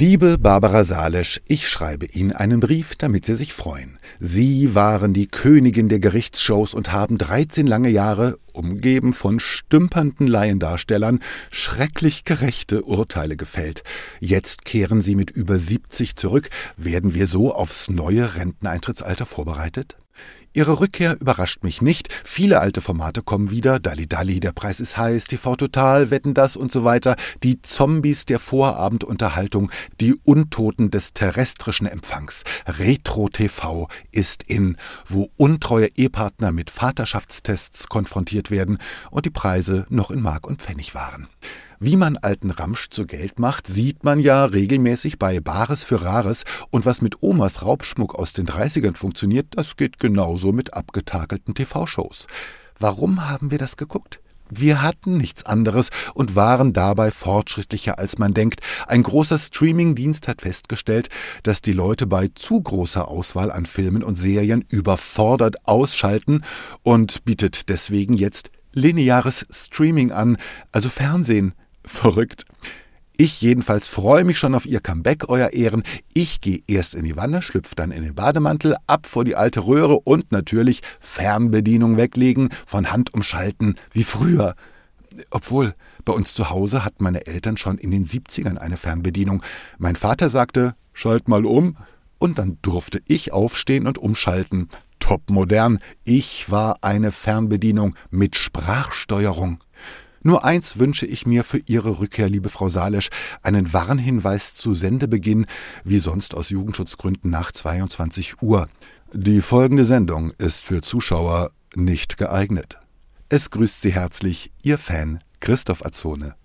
Liebe Barbara Salesch, ich schreibe Ihnen einen Brief, damit Sie sich freuen. Sie waren die Königin der Gerichtsshows und haben 13 lange Jahre, umgeben von stümpernden Laiendarstellern, schrecklich gerechte Urteile gefällt. Jetzt kehren Sie mit über 70 zurück. Werden wir so aufs neue Renteneintrittsalter vorbereitet? Ihre Rückkehr überrascht mich nicht. Viele alte Formate kommen wieder. Dalli Dalli, der Preis ist heiß, TV Total, Wetten das und so weiter. Die Zombies der Vorabendunterhaltung, die Untoten des terrestrischen Empfangs. Retro TV ist in, wo untreue Ehepartner mit Vaterschaftstests konfrontiert werden und die Preise noch in Mark und Pfennig waren. Wie man alten Ramsch zu Geld macht, sieht man ja regelmäßig bei Bares für Rares. Und was mit Omas Raubschmuck aus den 30ern funktioniert, das geht genauso mit abgetakelten TV-Shows. Warum haben wir das geguckt? Wir hatten nichts anderes und waren dabei fortschrittlicher als man denkt. Ein großer Streamingdienst hat festgestellt, dass die Leute bei zu großer Auswahl an Filmen und Serien überfordert ausschalten und bietet deswegen jetzt lineares Streaming an, also Fernsehen, Verrückt. Ich jedenfalls freue mich schon auf Ihr Comeback, Euer Ehren. Ich gehe erst in die Wanne, schlüpfe dann in den Bademantel, ab vor die alte Röhre und natürlich Fernbedienung weglegen, von Hand umschalten, wie früher. Obwohl, bei uns zu Hause hatten meine Eltern schon in den 70ern eine Fernbedienung. Mein Vater sagte, schalt mal um, und dann durfte ich aufstehen und umschalten. Top modern. Ich war eine Fernbedienung mit Sprachsteuerung. Nur eins wünsche ich mir für Ihre Rückkehr, liebe Frau Salesch, einen Warnhinweis zu Sendebeginn, wie sonst aus Jugendschutzgründen nach 22 Uhr. Die folgende Sendung ist für Zuschauer nicht geeignet. Es grüßt Sie herzlich Ihr Fan Christoph Azone.